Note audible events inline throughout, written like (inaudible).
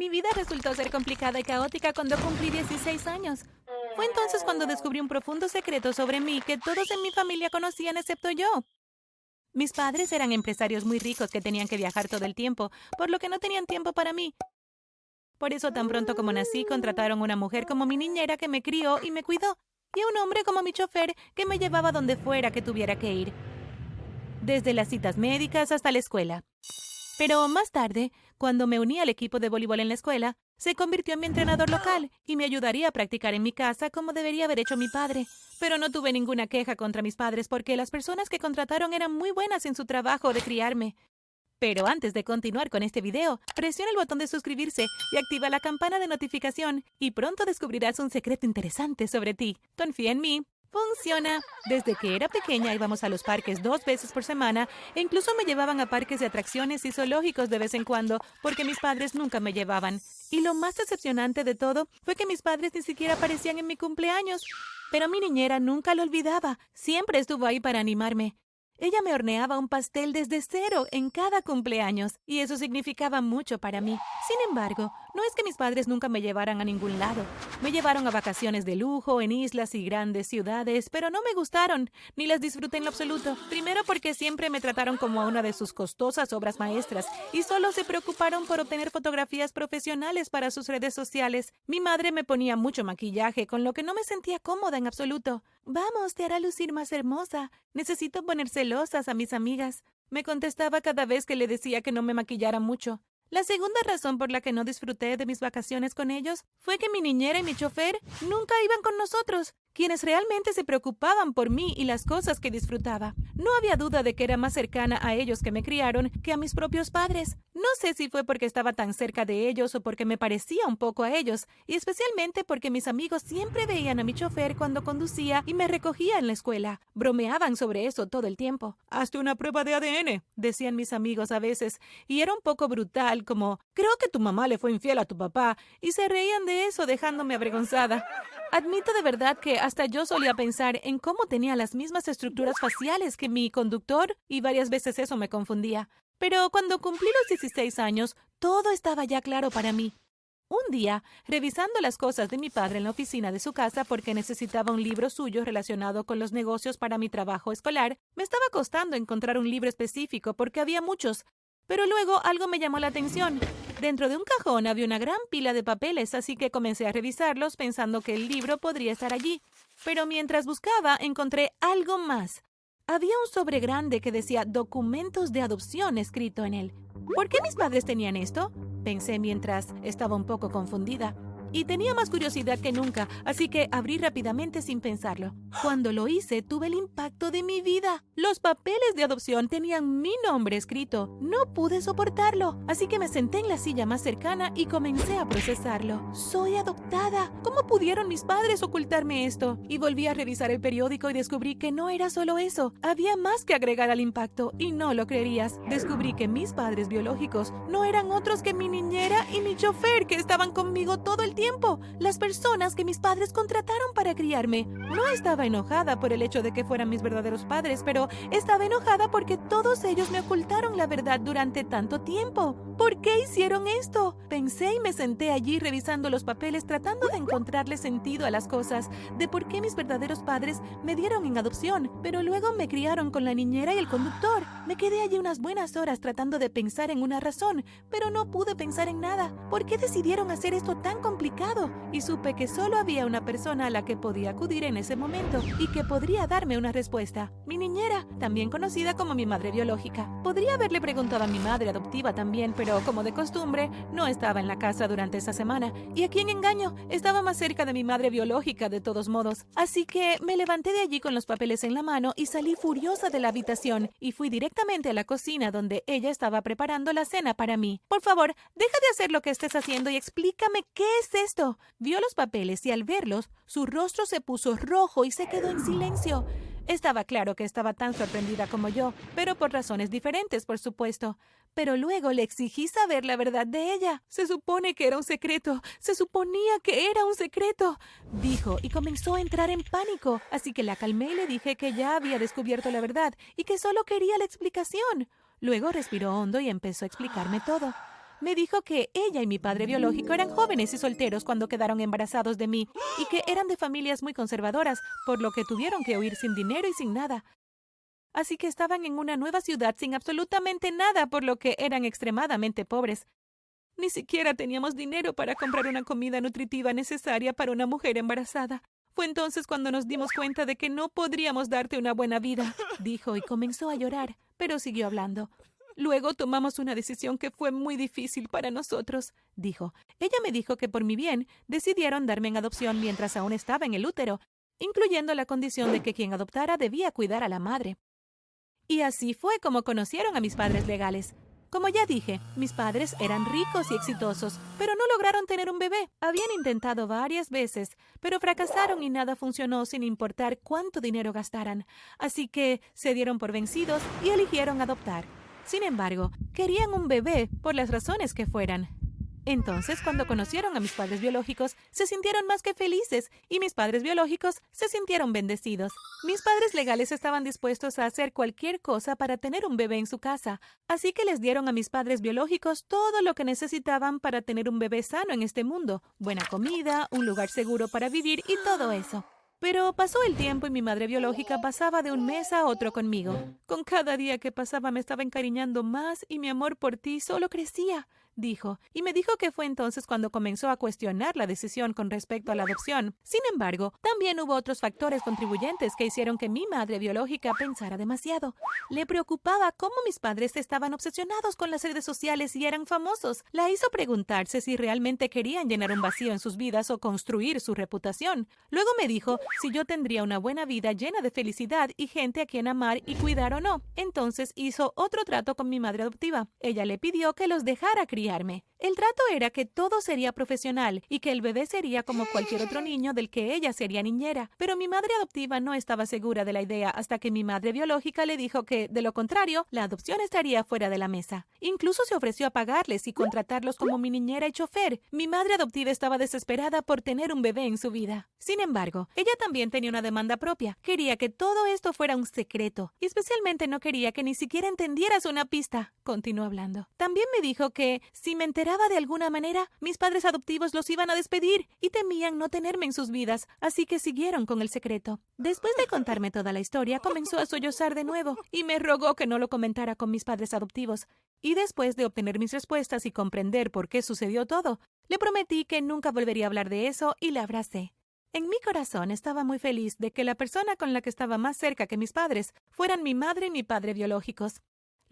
Mi vida resultó ser complicada y caótica cuando cumplí 16 años. Fue entonces cuando descubrí un profundo secreto sobre mí que todos en mi familia conocían excepto yo. Mis padres eran empresarios muy ricos que tenían que viajar todo el tiempo, por lo que no tenían tiempo para mí. Por eso tan pronto como nací contrataron una mujer como mi niñera que me crió y me cuidó, y a un hombre como mi chofer que me llevaba donde fuera que tuviera que ir. Desde las citas médicas hasta la escuela. Pero más tarde, cuando me uní al equipo de voleibol en la escuela, se convirtió en mi entrenador local y me ayudaría a practicar en mi casa como debería haber hecho mi padre. Pero no tuve ninguna queja contra mis padres porque las personas que contrataron eran muy buenas en su trabajo de criarme. Pero antes de continuar con este video, presiona el botón de suscribirse y activa la campana de notificación y pronto descubrirás un secreto interesante sobre ti. Confía en mí. Funciona. Desde que era pequeña íbamos a los parques dos veces por semana e incluso me llevaban a parques de atracciones y zoológicos de vez en cuando porque mis padres nunca me llevaban. Y lo más decepcionante de todo fue que mis padres ni siquiera aparecían en mi cumpleaños. Pero mi niñera nunca lo olvidaba. Siempre estuvo ahí para animarme. Ella me horneaba un pastel desde cero en cada cumpleaños, y eso significaba mucho para mí. Sin embargo, no es que mis padres nunca me llevaran a ningún lado. Me llevaron a vacaciones de lujo en islas y grandes ciudades, pero no me gustaron, ni las disfruté en lo absoluto. Primero porque siempre me trataron como a una de sus costosas obras maestras, y solo se preocuparon por obtener fotografías profesionales para sus redes sociales. Mi madre me ponía mucho maquillaje, con lo que no me sentía cómoda en absoluto. Vamos, te hará lucir más hermosa. Necesito poner celosas a mis amigas. Me contestaba cada vez que le decía que no me maquillara mucho. La segunda razón por la que no disfruté de mis vacaciones con ellos fue que mi niñera y mi chofer nunca iban con nosotros quienes realmente se preocupaban por mí y las cosas que disfrutaba. No había duda de que era más cercana a ellos que me criaron que a mis propios padres. No sé si fue porque estaba tan cerca de ellos o porque me parecía un poco a ellos, y especialmente porque mis amigos siempre veían a mi chofer cuando conducía y me recogía en la escuela. Bromeaban sobre eso todo el tiempo. Hazte una prueba de ADN, decían mis amigos a veces, y era un poco brutal, como creo que tu mamá le fue infiel a tu papá, y se reían de eso dejándome avergonzada. Admito de verdad que hasta yo solía pensar en cómo tenía las mismas estructuras faciales que mi conductor y varias veces eso me confundía. Pero cuando cumplí los 16 años, todo estaba ya claro para mí. Un día, revisando las cosas de mi padre en la oficina de su casa porque necesitaba un libro suyo relacionado con los negocios para mi trabajo escolar, me estaba costando encontrar un libro específico porque había muchos, pero luego algo me llamó la atención. Dentro de un cajón había una gran pila de papeles, así que comencé a revisarlos pensando que el libro podría estar allí. Pero mientras buscaba, encontré algo más. Había un sobre grande que decía documentos de adopción escrito en él. ¿Por qué mis padres tenían esto? Pensé mientras estaba un poco confundida y tenía más curiosidad que nunca, así que abrí rápidamente sin pensarlo. Cuando lo hice, tuve el impacto de mi vida. Los papeles de adopción tenían mi nombre escrito. No pude soportarlo, así que me senté en la silla más cercana y comencé a procesarlo. Soy adoptada. ¿Cómo pudieron mis padres ocultarme esto? Y volví a revisar el periódico y descubrí que no era solo eso. Había más que agregar al impacto y no lo creerías. Descubrí que mis padres biológicos no eran otros que mi niñera y mi chofer que estaban conmigo todo el tiempo tiempo, las personas que mis padres contrataron para criarme. No estaba enojada por el hecho de que fueran mis verdaderos padres, pero estaba enojada porque todos ellos me ocultaron la verdad durante tanto tiempo. ¿Por qué hicieron esto? Pensé y me senté allí revisando los papeles tratando de encontrarle sentido a las cosas, de por qué mis verdaderos padres me dieron en adopción, pero luego me criaron con la niñera y el conductor. Me quedé allí unas buenas horas tratando de pensar en una razón, pero no pude pensar en nada. ¿Por qué decidieron hacer esto tan complicado? Y supe que solo había una persona a la que podía acudir en ese momento y que podría darme una respuesta. Mi niñera, también conocida como mi madre biológica. Podría haberle preguntado a mi madre adoptiva también, pero como de costumbre, no estaba en la casa durante esa semana. ¿Y a quién engaño? Estaba más cerca de mi madre biológica de todos modos. Así que me levanté de allí con los papeles en la mano y salí furiosa de la habitación y fui directamente a la cocina donde ella estaba preparando la cena para mí. Por favor, deja de hacer lo que estés haciendo y explícame qué es esto. Vio los papeles y al verlos, su rostro se puso rojo y se quedó en silencio. Estaba claro que estaba tan sorprendida como yo, pero por razones diferentes, por supuesto. Pero luego le exigí saber la verdad de ella. Se supone que era un secreto. Se suponía que era un secreto. Dijo y comenzó a entrar en pánico. Así que la calmé y le dije que ya había descubierto la verdad y que solo quería la explicación. Luego respiró hondo y empezó a explicarme todo. Me dijo que ella y mi padre biológico eran jóvenes y solteros cuando quedaron embarazados de mí y que eran de familias muy conservadoras, por lo que tuvieron que huir sin dinero y sin nada. Así que estaban en una nueva ciudad sin absolutamente nada, por lo que eran extremadamente pobres. Ni siquiera teníamos dinero para comprar una comida nutritiva necesaria para una mujer embarazada. Fue entonces cuando nos dimos cuenta de que no podríamos darte una buena vida, dijo y comenzó a llorar, pero siguió hablando. Luego tomamos una decisión que fue muy difícil para nosotros, dijo. Ella me dijo que por mi bien decidieron darme en adopción mientras aún estaba en el útero, incluyendo la condición de que quien adoptara debía cuidar a la madre. Y así fue como conocieron a mis padres legales. Como ya dije, mis padres eran ricos y exitosos, pero no lograron tener un bebé. Habían intentado varias veces, pero fracasaron y nada funcionó sin importar cuánto dinero gastaran. Así que se dieron por vencidos y eligieron adoptar. Sin embargo, querían un bebé por las razones que fueran. Entonces, cuando conocieron a mis padres biológicos, se sintieron más que felices y mis padres biológicos se sintieron bendecidos. Mis padres legales estaban dispuestos a hacer cualquier cosa para tener un bebé en su casa, así que les dieron a mis padres biológicos todo lo que necesitaban para tener un bebé sano en este mundo, buena comida, un lugar seguro para vivir y todo eso. Pero pasó el tiempo y mi madre biológica pasaba de un mes a otro conmigo. Con cada día que pasaba me estaba encariñando más y mi amor por ti solo crecía dijo, y me dijo que fue entonces cuando comenzó a cuestionar la decisión con respecto a la adopción. Sin embargo, también hubo otros factores contribuyentes que hicieron que mi madre biológica pensara demasiado. Le preocupaba cómo mis padres estaban obsesionados con las redes sociales y eran famosos. La hizo preguntarse si realmente querían llenar un vacío en sus vidas o construir su reputación. Luego me dijo si yo tendría una buena vida llena de felicidad y gente a quien amar y cuidar o no. Entonces hizo otro trato con mi madre adoptiva. Ella le pidió que los dejara criar enfriarme el trato era que todo sería profesional y que el bebé sería como cualquier otro niño del que ella sería niñera, pero mi madre adoptiva no estaba segura de la idea hasta que mi madre biológica le dijo que, de lo contrario, la adopción estaría fuera de la mesa. Incluso se ofreció a pagarles y contratarlos como mi niñera y chofer. Mi madre adoptiva estaba desesperada por tener un bebé en su vida. Sin embargo, ella también tenía una demanda propia. Quería que todo esto fuera un secreto, y especialmente no quería que ni siquiera entendieras una pista. Continuó hablando. También me dijo que si me enteraba de alguna manera, mis padres adoptivos los iban a despedir y temían no tenerme en sus vidas, así que siguieron con el secreto. Después de contarme toda la historia, comenzó a sollozar de nuevo y me rogó que no lo comentara con mis padres adoptivos. Y después de obtener mis respuestas y comprender por qué sucedió todo, le prometí que nunca volvería a hablar de eso y la abracé. En mi corazón estaba muy feliz de que la persona con la que estaba más cerca que mis padres fueran mi madre y mi padre biológicos.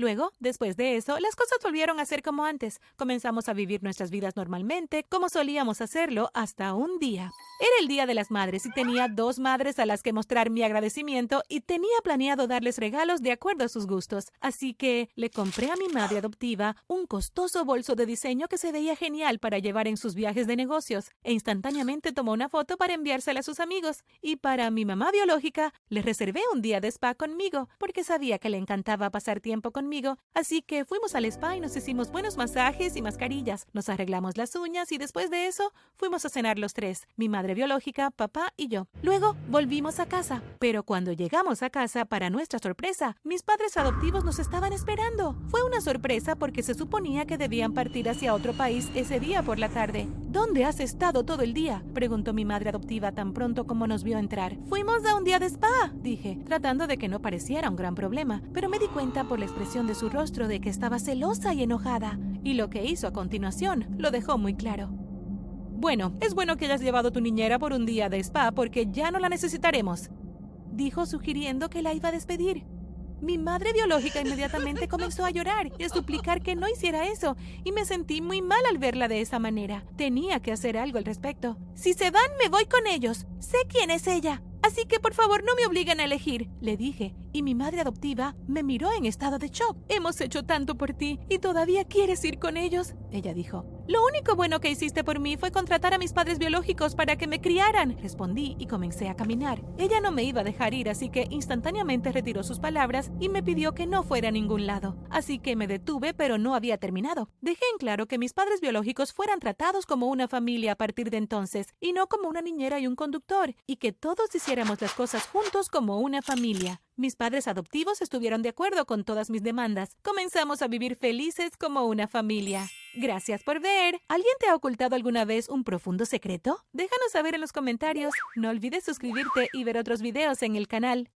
Luego, después de eso, las cosas volvieron a ser como antes. Comenzamos a vivir nuestras vidas normalmente, como solíamos hacerlo hasta un día. Era el Día de las Madres y tenía dos madres a las que mostrar mi agradecimiento y tenía planeado darles regalos de acuerdo a sus gustos. Así que le compré a mi madre adoptiva un costoso bolso de diseño que se veía genial para llevar en sus viajes de negocios e instantáneamente tomó una foto para enviársela a sus amigos. Y para mi mamá biológica, le reservé un día de spa conmigo porque sabía que le encantaba pasar tiempo conmigo así que fuimos al spa y nos hicimos buenos masajes y mascarillas, nos arreglamos las uñas y después de eso fuimos a cenar los tres, mi madre biológica, papá y yo. Luego volvimos a casa, pero cuando llegamos a casa, para nuestra sorpresa, mis padres adoptivos nos estaban esperando. Fue una sorpresa porque se suponía que debían partir hacia otro país ese día por la tarde. ¿Dónde has estado todo el día? preguntó mi madre adoptiva tan pronto como nos vio entrar. Fuimos a un día de spa, dije, tratando de que no pareciera un gran problema, pero me di cuenta por la expresión de su rostro de que estaba celosa y enojada, y lo que hizo a continuación lo dejó muy claro. Bueno, es bueno que hayas llevado a tu niñera por un día de spa porque ya no la necesitaremos, dijo sugiriendo que la iba a despedir. Mi madre biológica inmediatamente (laughs) comenzó a llorar y a suplicar que no hiciera eso, y me sentí muy mal al verla de esa manera. Tenía que hacer algo al respecto. Si se van, me voy con ellos. Sé quién es ella. Así que por favor no me obliguen a elegir, le dije, y mi madre adoptiva me miró en estado de shock. Hemos hecho tanto por ti y todavía quieres ir con ellos, ella dijo. Lo único bueno que hiciste por mí fue contratar a mis padres biológicos para que me criaran, respondí y comencé a caminar. Ella no me iba a dejar ir, así que instantáneamente retiró sus palabras y me pidió que no fuera a ningún lado. Así que me detuve, pero no había terminado. Dejé en claro que mis padres biológicos fueran tratados como una familia a partir de entonces y no como una niñera y un conductor, y que todos hiciéramos las cosas juntos como una familia. Mis padres adoptivos estuvieron de acuerdo con todas mis demandas. Comenzamos a vivir felices como una familia. Gracias por ver. ¿Alguien te ha ocultado alguna vez un profundo secreto? Déjanos saber en los comentarios. No olvides suscribirte y ver otros videos en el canal.